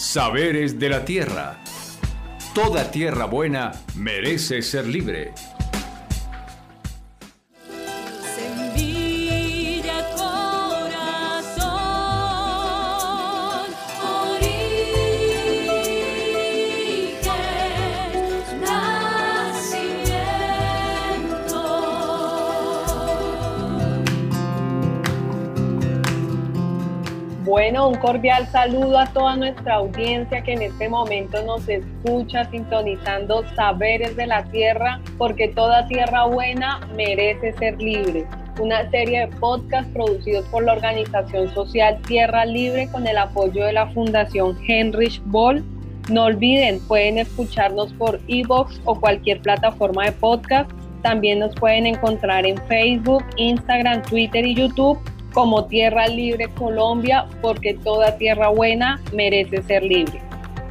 Saberes de la Tierra. Toda tierra buena merece ser libre. Bueno, un cordial saludo a toda nuestra audiencia que en este momento nos escucha sintonizando Saberes de la Tierra, porque toda tierra buena merece ser libre. Una serie de podcasts producidos por la organización social Tierra Libre con el apoyo de la Fundación Heinrich Boll. No olviden, pueden escucharnos por Evox o cualquier plataforma de podcast. También nos pueden encontrar en Facebook, Instagram, Twitter y YouTube como Tierra Libre Colombia, porque toda tierra buena merece ser libre.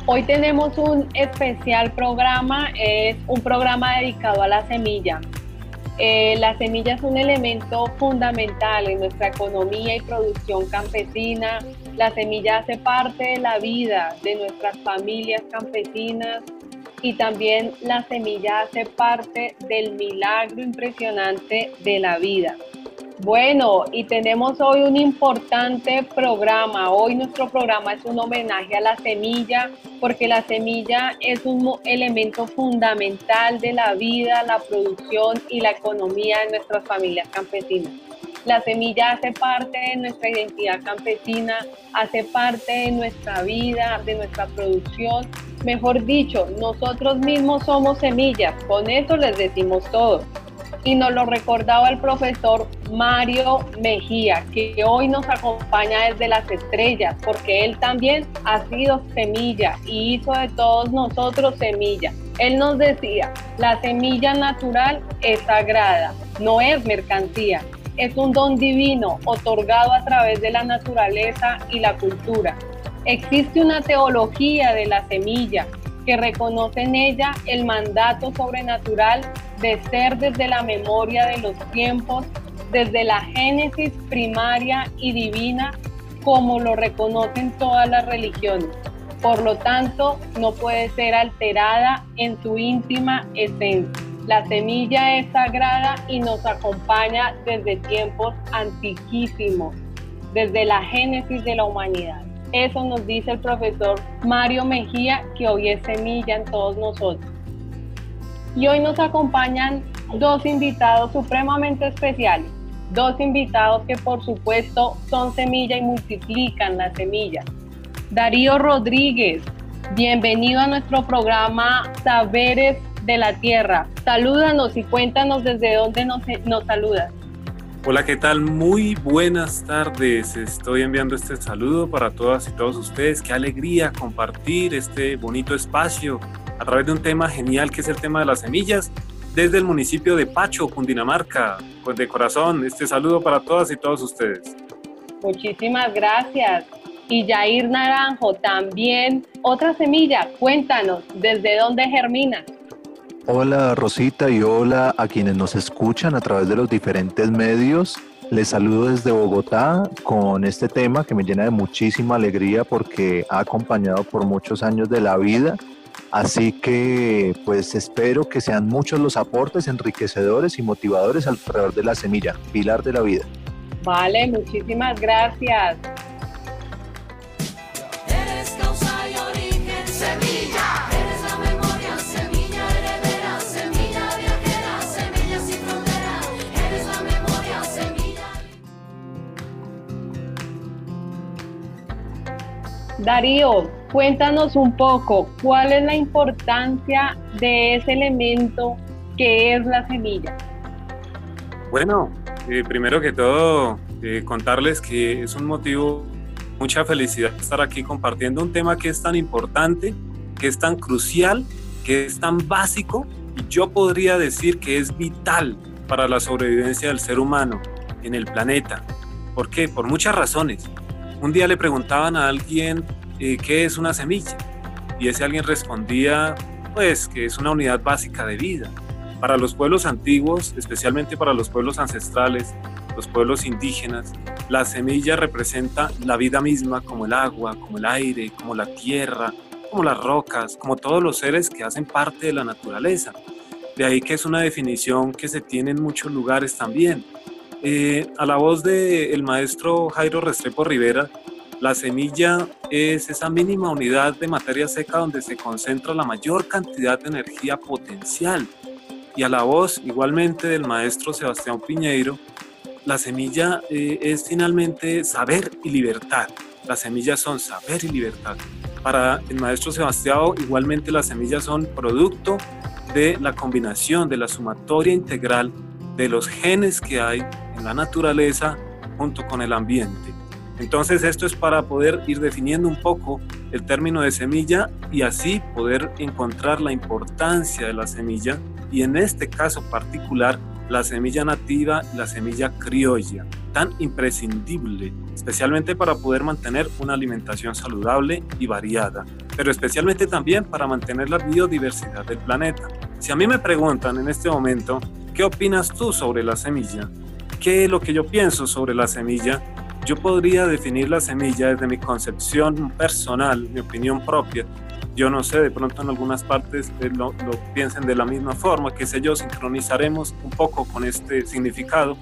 Hoy tenemos un especial programa, es un programa dedicado a la semilla. Eh, la semilla es un elemento fundamental en nuestra economía y producción campesina. La semilla hace parte de la vida de nuestras familias campesinas y también la semilla hace parte del milagro impresionante de la vida. Bueno, y tenemos hoy un importante programa. Hoy nuestro programa es un homenaje a la semilla, porque la semilla es un elemento fundamental de la vida, la producción y la economía de nuestras familias campesinas. La semilla hace parte de nuestra identidad campesina, hace parte de nuestra vida, de nuestra producción. Mejor dicho, nosotros mismos somos semillas, con eso les decimos todo y nos lo recordaba el profesor Mario Mejía, que hoy nos acompaña desde las estrellas, porque él también ha sido semilla y hizo de todos nosotros semilla. Él nos decía, la semilla natural es sagrada, no es mercancía, es un don divino otorgado a través de la naturaleza y la cultura. Existe una teología de la semilla que reconoce en ella el mandato sobrenatural de ser desde la memoria de los tiempos, desde la génesis primaria y divina, como lo reconocen todas las religiones. Por lo tanto, no puede ser alterada en su íntima esencia. La semilla es sagrada y nos acompaña desde tiempos antiquísimos, desde la génesis de la humanidad. Eso nos dice el profesor Mario Mejía, que hoy es semilla en todos nosotros. Y hoy nos acompañan dos invitados supremamente especiales, dos invitados que por supuesto son semilla y multiplican la semilla. Darío Rodríguez, bienvenido a nuestro programa Saberes de la Tierra. Salúdanos y cuéntanos desde dónde nos, nos saludas. Hola, ¿qué tal? Muy buenas tardes. Estoy enviando este saludo para todas y todos ustedes. Qué alegría compartir este bonito espacio a través de un tema genial que es el tema de las semillas desde el municipio de Pacho, Cundinamarca. Pues de corazón, este saludo para todas y todos ustedes. Muchísimas gracias. Y Jair Naranjo, también otra semilla. Cuéntanos, ¿desde dónde germina? Hola Rosita y hola a quienes nos escuchan a través de los diferentes medios. Les saludo desde Bogotá con este tema que me llena de muchísima alegría porque ha acompañado por muchos años de la vida Así que pues espero que sean muchos los aportes enriquecedores y motivadores alrededor de la semilla, pilar de la vida. Vale, muchísimas gracias. Darío, cuéntanos un poco, ¿cuál es la importancia de ese elemento que es la semilla? Bueno, eh, primero que todo, eh, contarles que es un motivo, mucha felicidad estar aquí compartiendo un tema que es tan importante, que es tan crucial, que es tan básico y yo podría decir que es vital para la sobrevivencia del ser humano en el planeta. ¿Por qué? Por muchas razones. Un día le preguntaban a alguien eh, qué es una semilla y ese alguien respondía pues que es una unidad básica de vida. Para los pueblos antiguos, especialmente para los pueblos ancestrales, los pueblos indígenas, La semilla representa la vida misma como el agua, como el aire, como la tierra, como las rocas, como todos los seres que hacen parte de la naturaleza. De ahí que es una definición que se tiene en muchos lugares también. Eh, a la voz del maestro Jairo Restrepo Rivera, la semilla es esa mínima unidad de materia seca donde se concentra la mayor cantidad de energía potencial. Y a la voz igualmente del maestro Sebastián Piñeiro, la semilla eh, es finalmente saber y libertad. Las semillas son saber y libertad. Para el maestro Sebastián, igualmente las semillas son producto de la combinación, de la sumatoria integral de los genes que hay la naturaleza junto con el ambiente. Entonces esto es para poder ir definiendo un poco el término de semilla y así poder encontrar la importancia de la semilla y en este caso particular la semilla nativa la semilla criolla, tan imprescindible, especialmente para poder mantener una alimentación saludable y variada, pero especialmente también para mantener la biodiversidad del planeta. Si a mí me preguntan en este momento, ¿qué opinas tú sobre la semilla? ¿Qué es lo que yo pienso sobre la semilla? Yo podría definir la semilla desde mi concepción personal, mi opinión propia. Yo no sé, de pronto en algunas partes eh, lo, piensen de la misma forma, que sé yo, sincronizaremos un poco con este significado,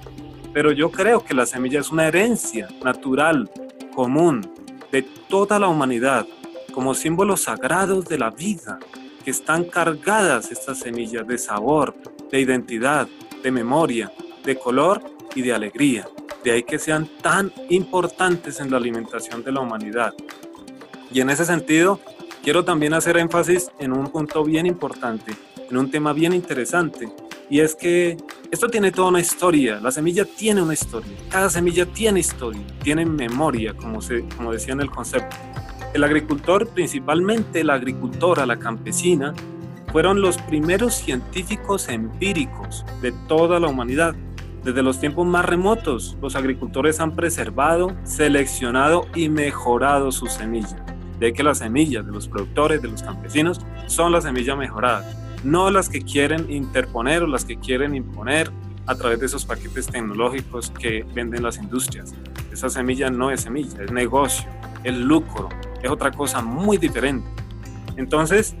pero yo creo que la semilla es una herencia natural, común, de toda la humanidad, como símbolos sagrados de la vida, que están cargadas estas semillas de sabor, de identidad, de memoria, de color y de alegría. De ahí que sean tan importantes en la alimentación de la humanidad. Y en ese sentido, quiero también hacer énfasis en un punto bien importante, en un tema bien interesante, y es que esto tiene toda una historia, la semilla tiene una historia, cada semilla tiene historia, tiene memoria, como, se, como decía en el concepto. El agricultor, principalmente la agricultora, la campesina, fueron los primeros científicos empíricos de toda la humanidad desde los tiempos más remotos, los agricultores han preservado, seleccionado y mejorado sus semillas. De que las semillas de los productores, de los campesinos, son las semillas mejoradas, no las que quieren interponer o las que quieren imponer a través de esos paquetes tecnológicos que venden las industrias. Esa semilla no es semilla, es negocio, es lucro, es otra cosa muy diferente. Entonces,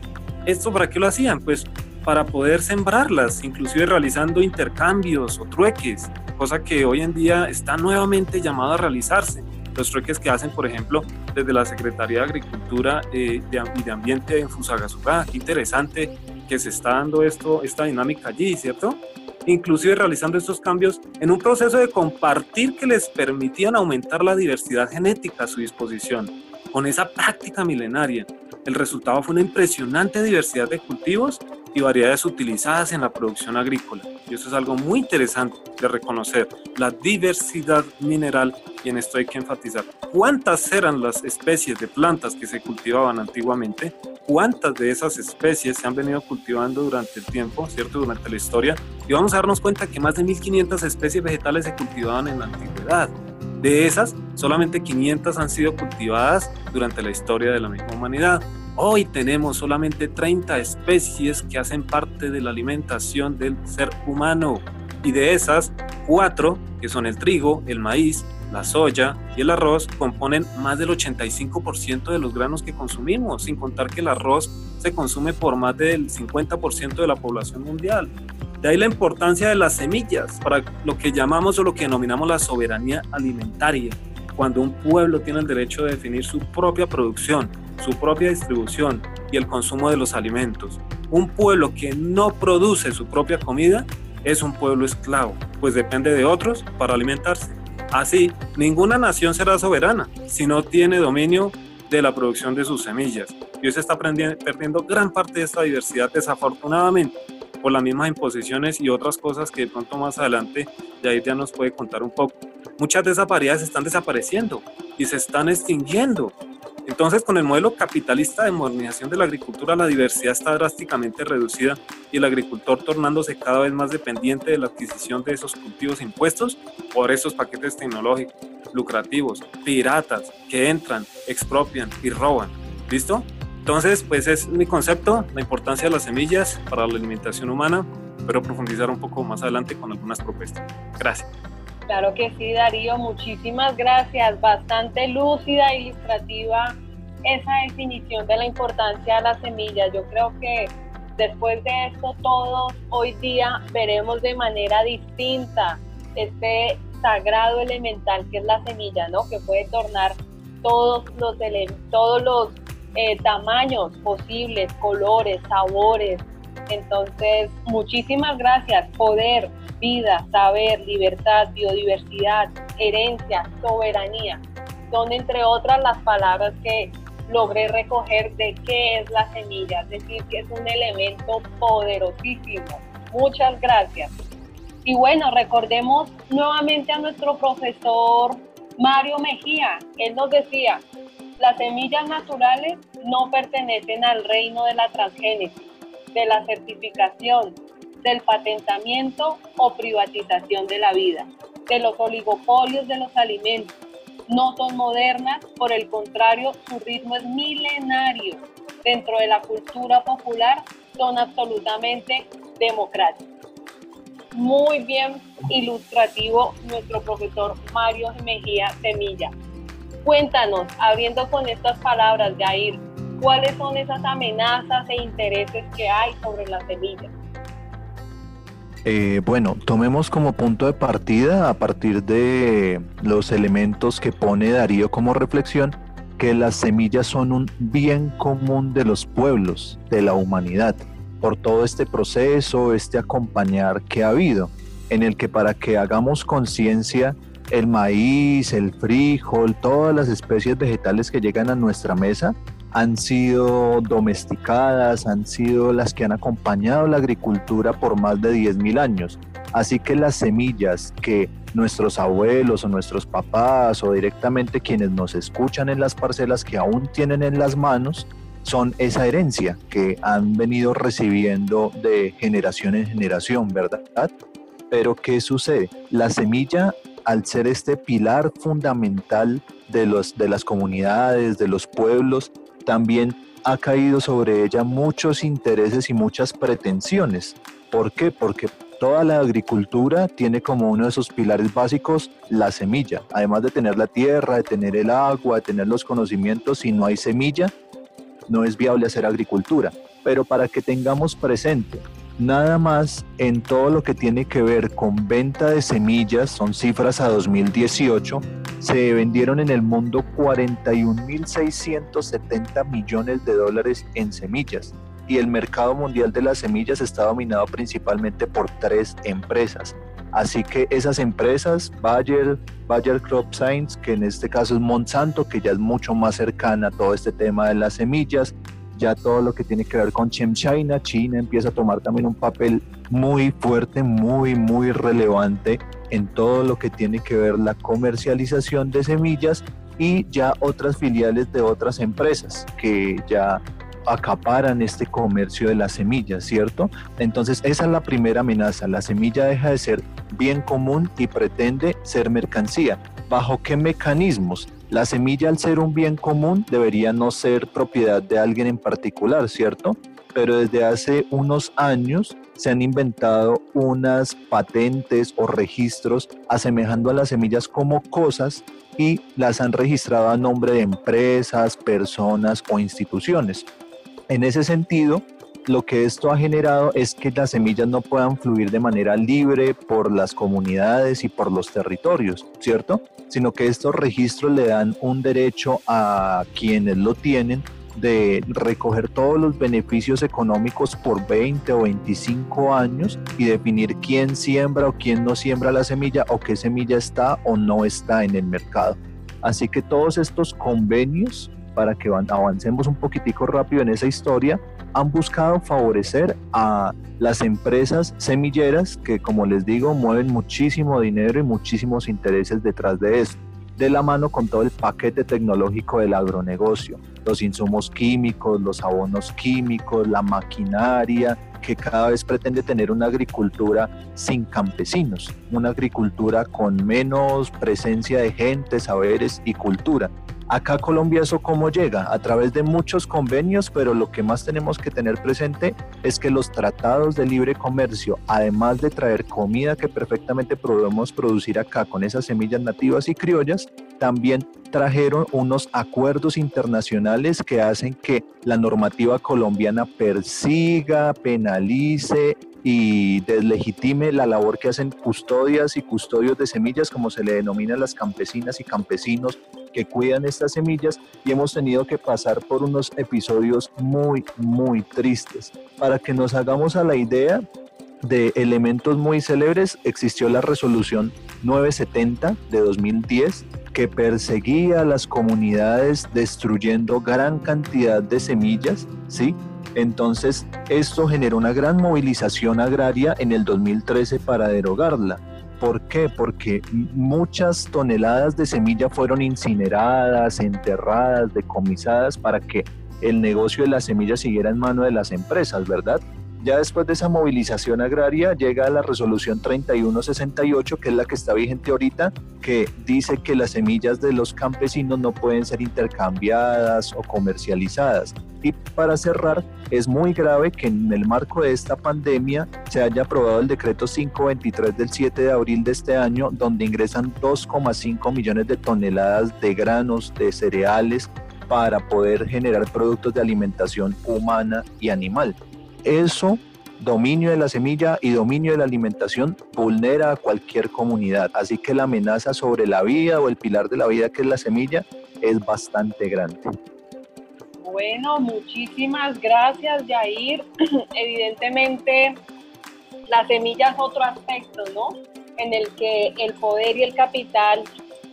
¿esto para qué lo hacían? Pues para poder sembrarlas, inclusive realizando intercambios o trueques, cosa que hoy en día está nuevamente llamada a realizarse. Los trueques que hacen, por ejemplo, desde la Secretaría de Agricultura eh, y de Ambiente en Fusagasugá. Qué interesante que se está dando esto, esta dinámica allí, ¿cierto? Inclusive realizando estos cambios en un proceso de compartir que les permitían aumentar la diversidad genética a su disposición. Con esa práctica milenaria, el resultado fue una impresionante diversidad de cultivos y variedades utilizadas en la producción agrícola. Y eso es algo muy interesante de reconocer, la diversidad mineral, y en esto hay que enfatizar cuántas eran las especies de plantas que se cultivaban antiguamente, cuántas de esas especies se han venido cultivando durante el tiempo, ¿cierto? Durante la historia, y vamos a darnos cuenta que más de 1500 especies vegetales se cultivaban en la antigüedad. De esas, solamente 500 han sido cultivadas durante la historia de la misma humanidad. Hoy tenemos solamente 30 especies que hacen parte de la alimentación del ser humano y de esas, cuatro, que son el trigo, el maíz, la soya y el arroz, componen más del 85% de los granos que consumimos, sin contar que el arroz se consume por más del 50% de la población mundial. De ahí la importancia de las semillas para lo que llamamos o lo que denominamos la soberanía alimentaria, cuando un pueblo tiene el derecho de definir su propia producción, su propia distribución y el consumo de los alimentos. Un pueblo que no produce su propia comida es un pueblo esclavo, pues depende de otros para alimentarse. Así, ninguna nación será soberana si no tiene dominio de la producción de sus semillas. Y se está perdiendo gran parte de esta diversidad desafortunadamente por las mismas imposiciones y otras cosas que de pronto más adelante Jair ya nos puede contar un poco. Muchas de esas variedades están desapareciendo y se están extinguiendo entonces, con el modelo capitalista de modernización de la agricultura, la diversidad está drásticamente reducida y el agricultor tornándose cada vez más dependiente de la adquisición de esos cultivos impuestos por esos paquetes tecnológicos lucrativos, piratas, que entran, expropian y roban. ¿Listo? Entonces, pues es mi concepto, la importancia de las semillas para la alimentación humana. Espero profundizar un poco más adelante con algunas propuestas. Gracias. Claro que sí, Darío, muchísimas gracias. Bastante lúcida e ilustrativa esa definición de la importancia de la semilla. Yo creo que después de esto todos hoy día veremos de manera distinta este sagrado elemental que es la semilla, ¿no? Que puede tornar todos los, todos los eh, tamaños posibles, colores, sabores. Entonces, muchísimas gracias. Poder, vida, saber, libertad, biodiversidad, herencia, soberanía. Son entre otras las palabras que logré recoger de qué es la semilla, es decir, que es un elemento poderosísimo. Muchas gracias. Y bueno, recordemos nuevamente a nuestro profesor Mario Mejía. Él nos decía, las semillas naturales no pertenecen al reino de la transgénesis, de la certificación, del patentamiento o privatización de la vida, de los oligopolios de los alimentos. No son modernas, por el contrario, su ritmo es milenario. Dentro de la cultura popular son absolutamente democráticos. Muy bien ilustrativo nuestro profesor Mario Mejía Semilla. Cuéntanos, abriendo con estas palabras, Jair, ¿cuáles son esas amenazas e intereses que hay sobre las semillas? Eh, bueno, tomemos como punto de partida, a partir de los elementos que pone Darío como reflexión, que las semillas son un bien común de los pueblos, de la humanidad, por todo este proceso, este acompañar que ha habido, en el que para que hagamos conciencia, el maíz, el frijol, todas las especies vegetales que llegan a nuestra mesa, han sido domesticadas, han sido las que han acompañado la agricultura por más de 10.000 años. Así que las semillas que nuestros abuelos o nuestros papás o directamente quienes nos escuchan en las parcelas que aún tienen en las manos, son esa herencia que han venido recibiendo de generación en generación, ¿verdad? Pero ¿qué sucede? La semilla, al ser este pilar fundamental de, los, de las comunidades, de los pueblos, también ha caído sobre ella muchos intereses y muchas pretensiones. ¿Por qué? Porque toda la agricultura tiene como uno de sus pilares básicos la semilla. Además de tener la tierra, de tener el agua, de tener los conocimientos, si no hay semilla, no es viable hacer agricultura. Pero para que tengamos presente nada más en todo lo que tiene que ver con venta de semillas, son cifras a 2018, se vendieron en el mundo 41.670 millones de dólares en semillas y el mercado mundial de las semillas está dominado principalmente por tres empresas. Así que esas empresas, Bayer, Bayer Crop Science, que en este caso es Monsanto, que ya es mucho más cercana a todo este tema de las semillas, ya todo lo que tiene que ver con China, China empieza a tomar también un papel muy fuerte, muy, muy relevante en todo lo que tiene que ver la comercialización de semillas y ya otras filiales de otras empresas que ya acaparan este comercio de las semillas, ¿cierto? Entonces esa es la primera amenaza, la semilla deja de ser bien común y pretende ser mercancía. ¿Bajo qué mecanismos? La semilla al ser un bien común debería no ser propiedad de alguien en particular, ¿cierto? Pero desde hace unos años se han inventado unas patentes o registros asemejando a las semillas como cosas y las han registrado a nombre de empresas, personas o instituciones. En ese sentido, lo que esto ha generado es que las semillas no puedan fluir de manera libre por las comunidades y por los territorios, ¿cierto? Sino que estos registros le dan un derecho a quienes lo tienen de recoger todos los beneficios económicos por 20 o 25 años y definir quién siembra o quién no siembra la semilla o qué semilla está o no está en el mercado. Así que todos estos convenios, para que avancemos un poquitico rápido en esa historia, han buscado favorecer a las empresas semilleras que, como les digo, mueven muchísimo dinero y muchísimos intereses detrás de eso de la mano con todo el paquete tecnológico del agronegocio, los insumos químicos, los abonos químicos, la maquinaria, que cada vez pretende tener una agricultura sin campesinos, una agricultura con menos presencia de gente, saberes y cultura. Acá Colombia eso cómo llega? A través de muchos convenios, pero lo que más tenemos que tener presente es que los tratados de libre comercio, además de traer comida que perfectamente podemos producir acá con esas semillas nativas y criollas, también trajeron unos acuerdos internacionales que hacen que la normativa colombiana persiga, penalice y deslegitime la labor que hacen custodias y custodios de semillas, como se le denomina a las campesinas y campesinos que cuidan estas semillas y hemos tenido que pasar por unos episodios muy, muy tristes. Para que nos hagamos a la idea de elementos muy célebres, existió la resolución 970 de 2010 que perseguía a las comunidades destruyendo gran cantidad de semillas, ¿sí? Entonces, esto generó una gran movilización agraria en el 2013 para derogarla. ¿Por qué? Porque muchas toneladas de semilla fueron incineradas, enterradas, decomisadas para que el negocio de la semilla siguiera en mano de las empresas, ¿verdad? Ya después de esa movilización agraria llega la resolución 3168, que es la que está vigente ahorita, que dice que las semillas de los campesinos no pueden ser intercambiadas o comercializadas. Y para cerrar, es muy grave que en el marco de esta pandemia se haya aprobado el decreto 523 del 7 de abril de este año, donde ingresan 2,5 millones de toneladas de granos, de cereales, para poder generar productos de alimentación humana y animal. Eso dominio de la semilla y dominio de la alimentación vulnera a cualquier comunidad. Así que la amenaza sobre la vida o el pilar de la vida que es la semilla es bastante grande. Bueno, muchísimas gracias, Yair. Evidentemente, la semilla es otro aspecto, ¿no? En el que el poder y el capital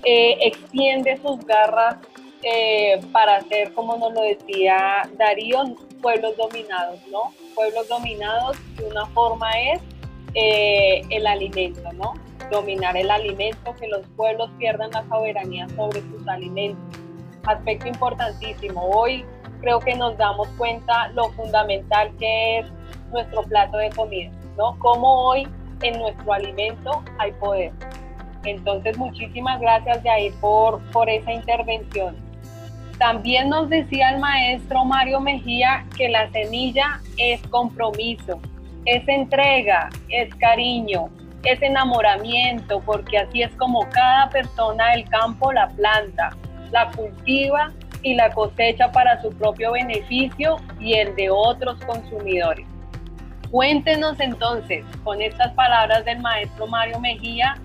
eh, extiende sus garras eh, para ser, como nos lo decía Darío, pueblos dominados, ¿no? Pueblos dominados, una forma es eh, el alimento, ¿no? Dominar el alimento, que los pueblos pierdan la soberanía sobre sus alimentos. Aspecto importantísimo. Hoy creo que nos damos cuenta lo fundamental que es nuestro plato de comida, ¿no? Como hoy en nuestro alimento hay poder. Entonces, muchísimas gracias, Jair, por, por esa intervención. También nos decía el maestro Mario Mejía que la semilla es compromiso, es entrega, es cariño, es enamoramiento, porque así es como cada persona del campo la planta, la cultiva y la cosecha para su propio beneficio y el de otros consumidores. Cuéntenos entonces, con estas palabras del maestro Mario Mejía,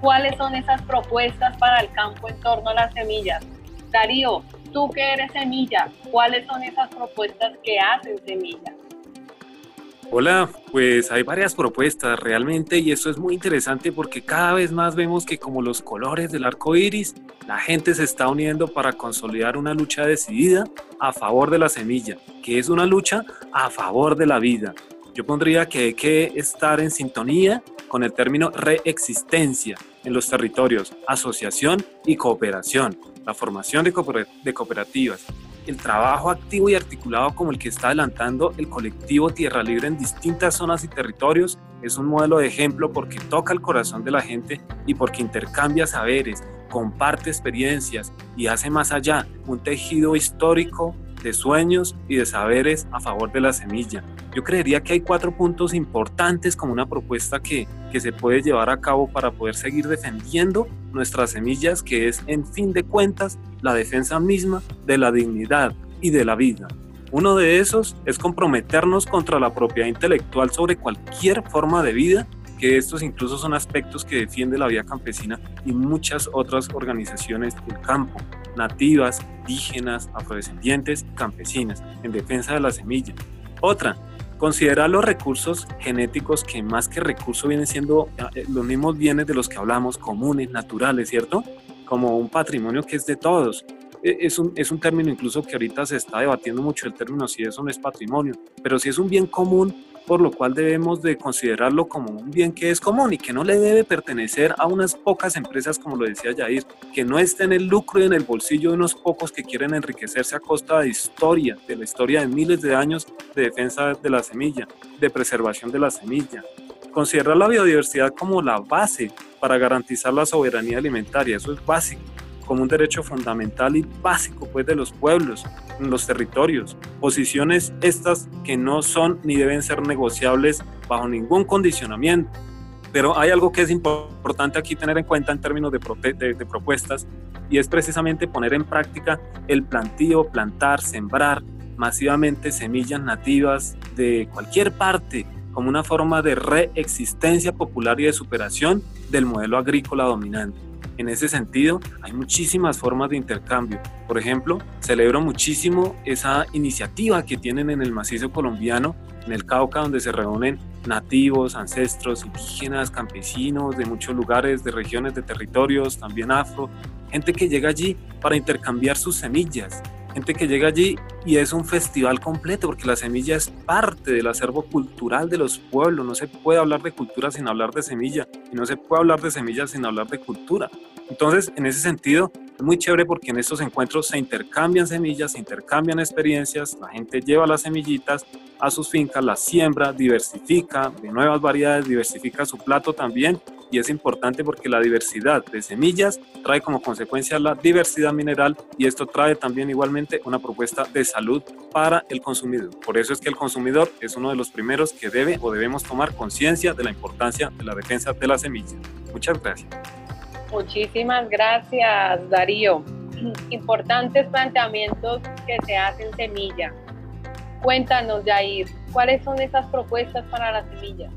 cuáles son esas propuestas para el campo en torno a las semillas. Darío, tú que eres semilla, ¿cuáles son esas propuestas que hacen semilla? Hola, pues hay varias propuestas realmente y eso es muy interesante porque cada vez más vemos que como los colores del arco iris, la gente se está uniendo para consolidar una lucha decidida a favor de la semilla, que es una lucha a favor de la vida. Yo pondría que hay que estar en sintonía con el término reexistencia en los territorios, asociación y cooperación, la formación de, cooperativas, el trabajo activo y articulado como el que está adelantando el colectivo Tierra Libre en distintas zonas y territorios es un modelo de ejemplo porque toca el corazón de la gente y porque intercambia saberes, comparte experiencias y hace más allá un tejido histórico de sueños y de saberes a favor de la semilla. Yo creería que hay cuatro puntos importantes como una propuesta que, que se puede llevar a cabo para poder seguir defendiendo nuestras semillas, que es en fin de cuentas la defensa misma de la dignidad y de la vida. Uno de esos es comprometernos contra la propiedad intelectual sobre cualquier forma de vida que estos incluso son aspectos que defiende la vida campesina y muchas otras organizaciones del campo, nativas, indígenas, afrodescendientes, campesinas, en defensa de la semilla. Otra, considerar los recursos genéticos que más que recursos vienen siendo eh, los mismos bienes de los que hablamos, comunes, naturales, ¿cierto? Como un patrimonio que es de todos. E, es un, es un término incluso que ahorita se está debatiendo mucho el término si eso no es patrimonio, pero si es un bien común por lo cual debemos de considerarlo como un bien que es común y que no le debe pertenecer a unas pocas empresas, como lo decía Jair, que no esté en el lucro y en el bolsillo de unos pocos que quieren enriquecerse a costa de historia, de la historia de miles de años de defensa de la semilla, de preservación de la semilla. Considerar la biodiversidad como la base para garantizar la soberanía alimentaria, eso es básico como un derecho fundamental y básico pues de los pueblos, los territorios. Posiciones estas que no son ni deben ser negociables bajo ningún condicionamiento. Pero hay algo que es importante aquí tener en cuenta en términos de, de, propuestas y es precisamente poner en práctica el plantío, plantar, sembrar masivamente semillas nativas de cualquier parte como una forma de reexistencia popular y de superación del modelo agrícola dominante. En ese sentido, hay muchísimas formas de intercambio. Por ejemplo, celebro muchísimo esa iniciativa que tienen en el macizo colombiano, en el Cauca, donde se reúnen nativos, ancestros, indígenas, campesinos de muchos lugares, de regiones, de territorios, también afro, gente que llega allí para intercambiar sus semillas, que llega allí y es un festival completo porque la semilla es parte del acervo cultural de los pueblos. No se puede hablar de cultura sin hablar de semilla y no se puede hablar de semilla sin hablar de cultura. Entonces, en ese sentido, es muy chévere porque en estos encuentros se intercambian semillas, se intercambian experiencias, la gente lleva las semillitas a sus fincas, las siembra, diversifica de nuevas variedades, diversifica su plato también y es importante porque la diversidad de semillas trae como consecuencia la diversidad mineral y esto trae también igualmente una propuesta de salud para el consumidor. Por eso es que el consumidor es uno de los primeros que debe o debemos tomar conciencia de la importancia de la defensa de la semilla. Muchas gracias. Muchísimas gracias, Darío. Importantes planteamientos que se hacen semilla. Cuéntanos, Jair, ¿cuáles son esas propuestas para la semilla?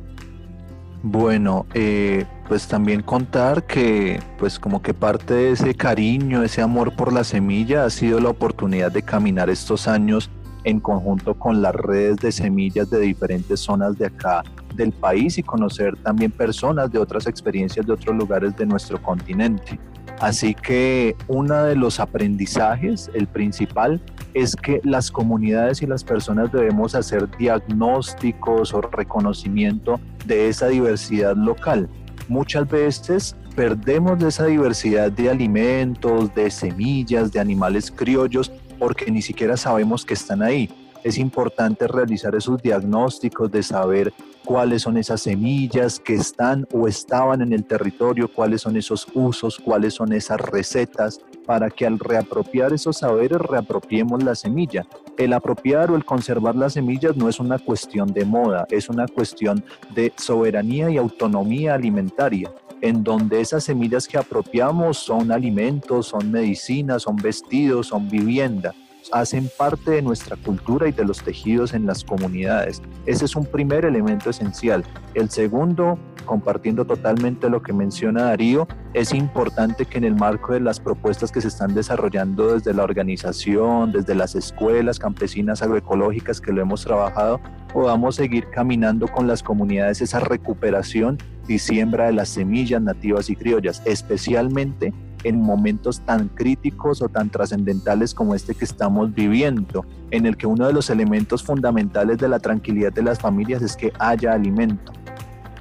Bueno, eh, pues también contar que pues como que parte de ese cariño, ese amor por la semilla ha sido la oportunidad de caminar estos años en conjunto con las redes de semillas de diferentes zonas de acá del país y conocer también personas de otras experiencias de otros lugares de nuestro continente. Así que uno de los aprendizajes, el principal, es que las comunidades y las personas debemos hacer diagnósticos o reconocimiento de esa diversidad local. Muchas veces perdemos de esa diversidad de alimentos, de semillas, de animales criollos, porque ni siquiera sabemos que están ahí es importante realizar esos diagnósticos de saber cuáles son esas semillas que están o estaban en el territorio, cuáles son esos usos, cuáles son esas recetas, para que al reapropiar esos saberes reapropiemos la semilla. El apropiar o el conservar las semillas no es una cuestión de moda, es una cuestión de soberanía y autonomía alimentaria en donde esas semillas que apropiamos son alimentos, son medicinas, son vestidos, son vivienda hacen parte de nuestra cultura y de los tejidos en las comunidades. Ese es un primer elemento esencial. El segundo, compartiendo totalmente lo que menciona Darío, es importante que en el marco de las propuestas que se están desarrollando desde la organización, desde las escuelas campesinas agroecológicas que lo hemos trabajado, podamos seguir caminando con las comunidades esa recuperación y siembra de las semillas nativas y criollas, especialmente en momentos tan críticos o tan trascendentales como este que estamos viviendo, en el que uno de los elementos fundamentales de la tranquilidad de las familias es que haya alimento.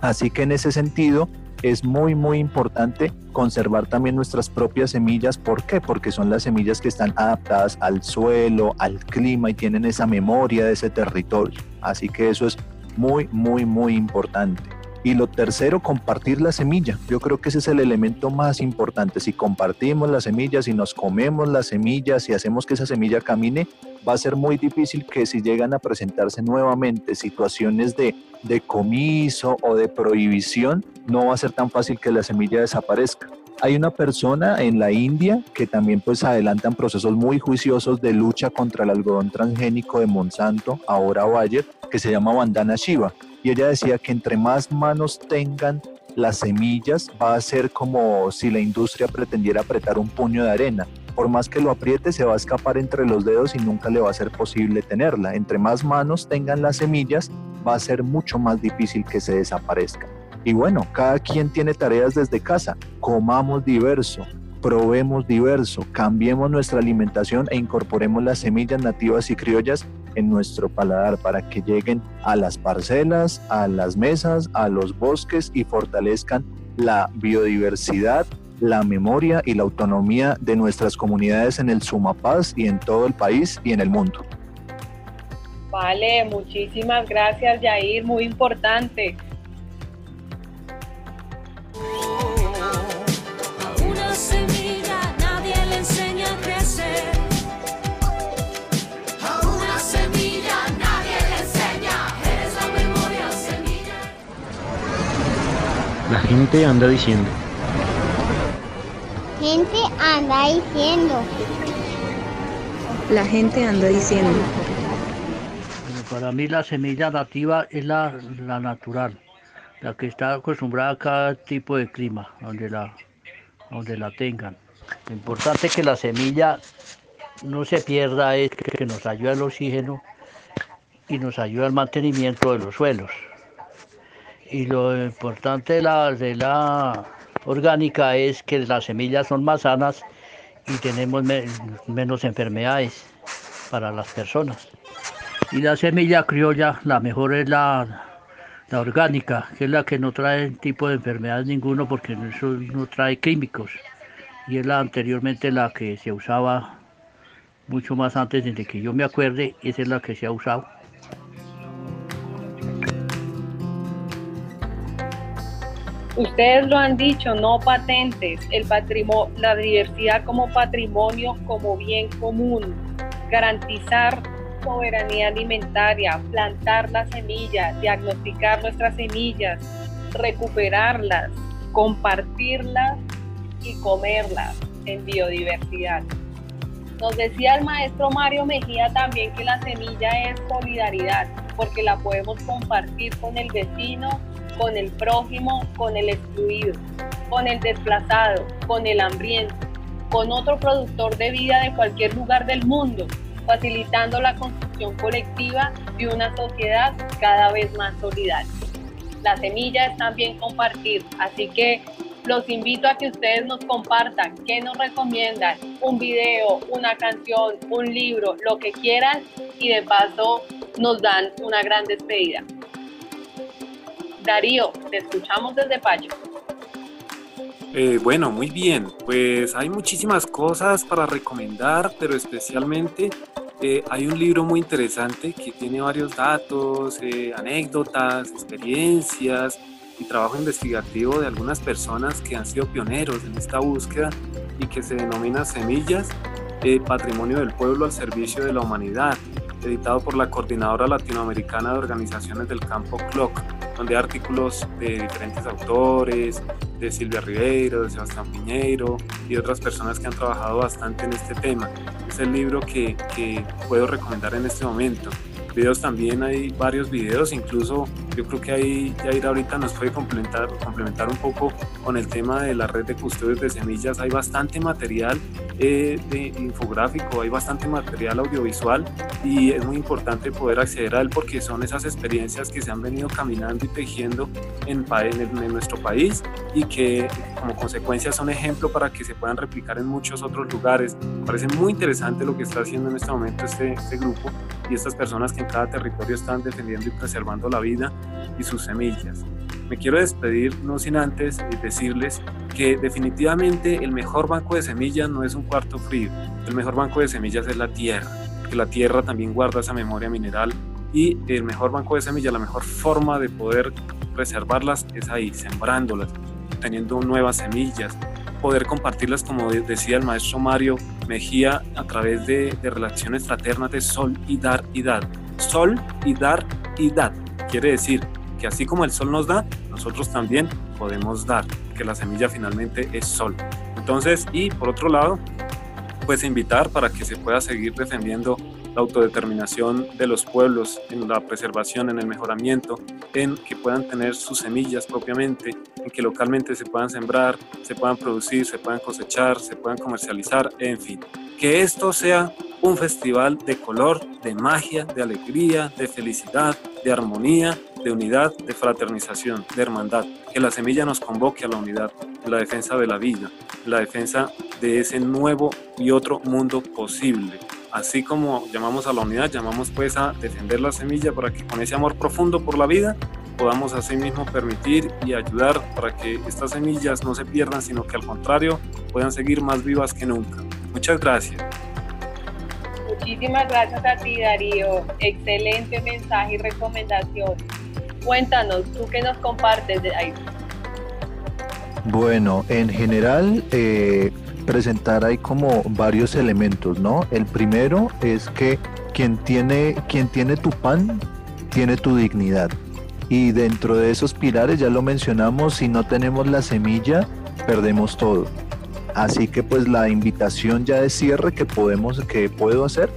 Así que en ese sentido es muy muy importante conservar también nuestras propias semillas. ¿Por qué? Porque son las semillas que están adaptadas al suelo, al clima y tienen esa memoria de ese territorio. Así que eso es muy muy muy importante. Y lo tercero, compartir la semilla. Yo creo que ese es el elemento más importante. Si compartimos la semilla, si nos comemos las semillas, si hacemos que esa semilla camine, va a ser muy difícil que si llegan a presentarse nuevamente situaciones de decomiso o de prohibición, no va a ser tan fácil que la semilla desaparezca. Hay una persona en la India que también pues adelantan procesos muy juiciosos de lucha contra el algodón transgénico de Monsanto, ahora Bayer, que se llama Vandana Shiva y ella decía que entre más manos tengan las semillas va a ser como si la industria pretendiera apretar un puño de arena. Por más que lo apriete, se va a escapar entre los dedos y nunca le va a ser posible tenerla. Entre más manos tengan las semillas, va a ser mucho más difícil que se desaparezca. Y bueno, cada quien tiene tareas desde casa. Comamos diverso, probemos diverso, cambiemos nuestra alimentación e incorporemos las semillas nativas y criollas en nuestro paladar para que lleguen a las parcelas, a las mesas, a los bosques y fortalezcan la biodiversidad, la memoria y la autonomía de nuestras comunidades en el Sumapaz y en todo el país y en el mundo. Vale, muchísimas gracias Yair, muy importante. Gente anda diciendo. Gente anda diciendo. La gente anda diciendo. para mí la semilla nativa es la, la natural, la que está acostumbrada a cada tipo de clima, donde la, donde la tengan. Lo importante es que la semilla no se pierda, es que nos ayuda el oxígeno y nos ayuda al mantenimiento de los suelos. Y lo importante de la, de la orgánica es que las semillas son más sanas y tenemos menos enfermedades para las personas. Y la semilla criolla, la mejor es la, la orgánica, que es la que no trae tipo de enfermedades ninguno porque eso no trae químicos. Y es la anteriormente la que se usaba mucho más antes de que yo me acuerde, esa es la que se ha usado. Ustedes lo han dicho, no patentes, el patrimonio, la diversidad como patrimonio, como bien común, garantizar soberanía alimentaria, plantar las semillas, diagnosticar nuestras semillas, recuperarlas, compartirlas y comerlas en biodiversidad. Nos decía el maestro Mario Mejía también que la semilla es solidaridad, porque la podemos compartir con el vecino, con el prójimo, con el excluido, con el desplazado, con el hambriento, con otro productor de vida de cualquier lugar del mundo, facilitando la construcción colectiva de una sociedad cada vez más solidaria. La semilla es también compartir, así que los invito a que ustedes nos compartan qué nos recomiendan, un video, una canción, un libro, lo que quieran y de paso nos dan una gran despedida. Darío, te escuchamos desde Pacho. Eh, bueno, muy bien. Pues hay muchísimas cosas para recomendar, pero especialmente eh, hay un libro muy interesante que tiene varios datos, eh, anécdotas, experiencias y trabajo investigativo de algunas personas que han sido pioneros en esta búsqueda y que se denomina Semillas, Patrimonio del Pueblo al Servicio de la Humanidad, editado por la Coordinadora Latinoamericana de Organizaciones del Campo CLOC donde hay artículos de diferentes autores, de Silvia Ribeiro, de Sebastián Piñeiro y otras personas que han trabajado bastante en este tema. Es el libro que, que puedo recomendar en este momento videos también hay varios videos, incluso yo creo que ahí Jair ahorita nos puede complementar, complementar un poco con el tema de la red de custodios de semillas. Hay bastante material eh, de infográfico, hay bastante material audiovisual y es muy importante poder acceder a él porque son esas experiencias que se han venido caminando y tejiendo en, en, en nuestro país y que como consecuencia son ejemplo para que se puedan replicar en muchos otros lugares. Parece muy interesante lo que está haciendo en este momento este, este grupo y estas personas que en cada territorio están defendiendo y preservando la vida y sus semillas. Me quiero despedir no sin antes decirles que definitivamente el mejor banco de semillas no es un cuarto frío, el mejor banco de semillas es la tierra, que la tierra también guarda esa memoria mineral y el mejor banco de semillas, la mejor forma de poder preservarlas es ahí, sembrándolas, teniendo nuevas semillas, poder compartirlas, como decía el maestro Mario Mejía, a través de, de relaciones fraternas de sol y dar y dar sol y dar y dar. Quiere decir que así como el sol nos da, nosotros también podemos dar, que la semilla finalmente es sol. Entonces, y por otro lado, pues invitar para que se pueda seguir defendiendo la autodeterminación de los pueblos, en la preservación, en el mejoramiento, en que puedan tener sus semillas propiamente, en que localmente se puedan sembrar, se puedan producir, se puedan cosechar, se puedan comercializar, en fin. Que esto sea un festival de color, de magia, de alegría, de felicidad, de armonía, de unidad, de fraternización, de hermandad. Que la semilla nos convoque a la unidad, en la defensa de la vida, en la defensa de ese nuevo y otro mundo posible. Así como llamamos a la unidad, llamamos pues a defender la semilla para que con ese amor profundo por la vida podamos así mismo permitir y ayudar para que estas semillas no se pierdan, sino que al contrario puedan seguir más vivas que nunca. Muchas gracias. Muchísimas gracias a ti, Darío. Excelente mensaje y recomendación. Cuéntanos, ¿tú qué nos compartes de ahí? Bueno, en general, eh, presentar ahí como varios elementos, ¿no? El primero es que quien tiene, quien tiene tu pan, tiene tu dignidad. Y dentro de esos pilares, ya lo mencionamos, si no tenemos la semilla, perdemos todo. Así que pues la invitación ya de cierre que podemos, que puedo hacer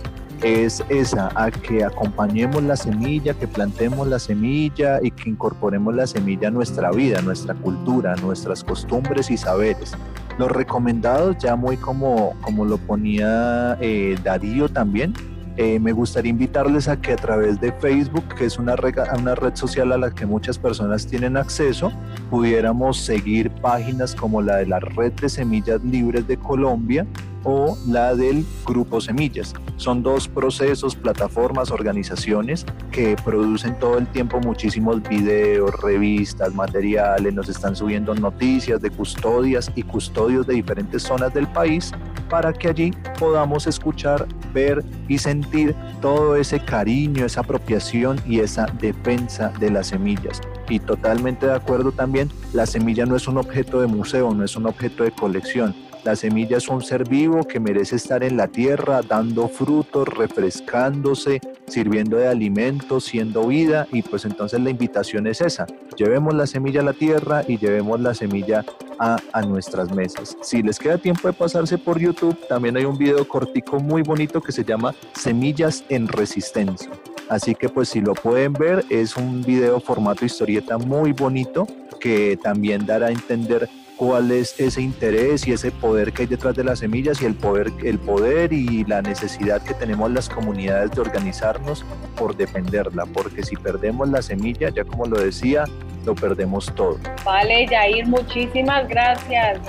es esa, a que acompañemos la semilla, que plantemos la semilla y que incorporemos la semilla a nuestra vida, a nuestra cultura, a nuestras costumbres y saberes. Los recomendados, ya muy como, como lo ponía eh, Darío también, eh, me gustaría invitarles a que a través de Facebook, que es una, una red social a la que muchas personas tienen acceso, pudiéramos seguir páginas como la de la Red de Semillas Libres de Colombia, o la del Grupo Semillas. Son dos procesos, plataformas, organizaciones que producen todo el tiempo muchísimos videos, revistas, materiales, nos están subiendo noticias de custodias y custodios de diferentes zonas del país para que allí podamos escuchar, ver y sentir todo ese cariño, esa apropiación y esa defensa de las semillas. Y totalmente de acuerdo también, la semilla no es un objeto de museo, no es un objeto de colección, la semilla es un ser vivo que merece estar en la tierra, dando frutos, refrescándose, sirviendo de alimento, siendo vida. Y pues entonces la invitación es esa. Llevemos la semilla a la tierra y llevemos la semilla a, a nuestras mesas. Si les queda tiempo de pasarse por YouTube, también hay un video cortico muy bonito que se llama Semillas en Resistencia. Así que pues si lo pueden ver, es un video formato historieta muy bonito que también dará a entender cuál es ese interés y ese poder que hay detrás de las semillas y el poder, el poder y la necesidad que tenemos las comunidades de organizarnos por defenderla, porque si perdemos la semilla, ya como lo decía, lo perdemos todo. Vale, Jair, muchísimas gracias.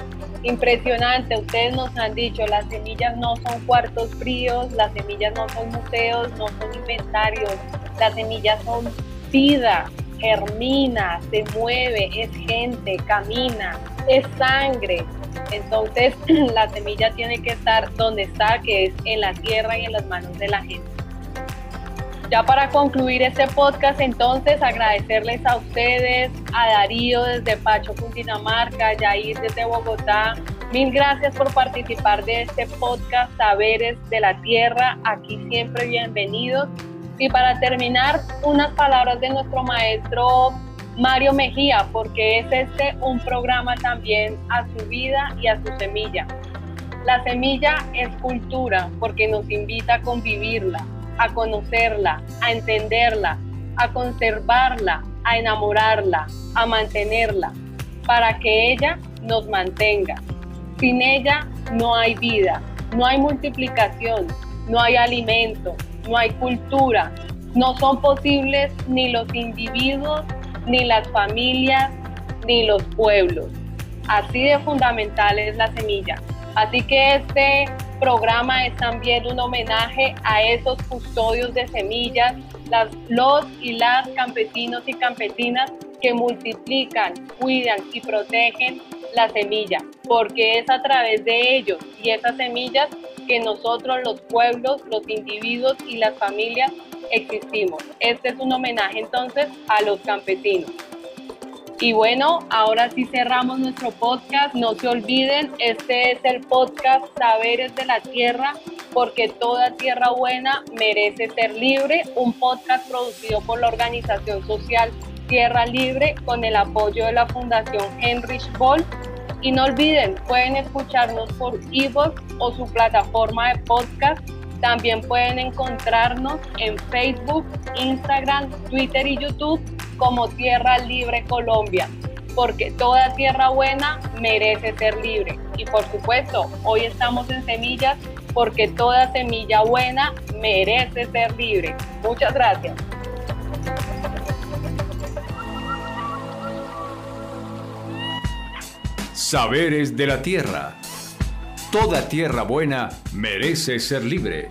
Impresionante, ustedes nos han dicho, las semillas no son cuartos fríos, las semillas no son museos, no son inventarios, las semillas son vida, germina, se mueve, es gente, camina, es sangre. Entonces la semilla tiene que estar donde está, que es en la tierra y en las manos de la gente. Ya para concluir este podcast, entonces agradecerles a ustedes, a Darío desde Pacho, Cundinamarca, Yair desde Bogotá. Mil gracias por participar de este podcast Saberes de la Tierra. Aquí siempre bienvenidos. Y para terminar, unas palabras de nuestro maestro Mario Mejía, porque es este un programa también a su vida y a su semilla. La semilla es cultura porque nos invita a convivirla, a conocerla, a entenderla, a conservarla, a enamorarla, a mantenerla, para que ella nos mantenga. Sin ella no hay vida, no hay multiplicación, no hay alimento, no hay cultura, no son posibles ni los individuos ni las familias, ni los pueblos. Así de fundamental es la semilla. Así que este programa es también un homenaje a esos custodios de semillas, las, los y las campesinos y campesinas que multiplican, cuidan y protegen la semilla, porque es a través de ellos y esas semillas que nosotros los pueblos, los individuos y las familias existimos. Este es un homenaje entonces a los campesinos. Y bueno, ahora sí cerramos nuestro podcast. No se olviden, este es el podcast Saberes de la Tierra, porque toda tierra buena merece ser libre. Un podcast producido por la organización social Tierra Libre con el apoyo de la Fundación Heinrich Boll. Y no olviden, pueden escucharnos por evox o su plataforma de podcast también pueden encontrarnos en Facebook, Instagram, Twitter y YouTube como Tierra Libre Colombia, porque toda tierra buena merece ser libre. Y por supuesto, hoy estamos en semillas porque toda semilla buena merece ser libre. Muchas gracias. Saberes de la Tierra Toda tierra buena merece ser libre.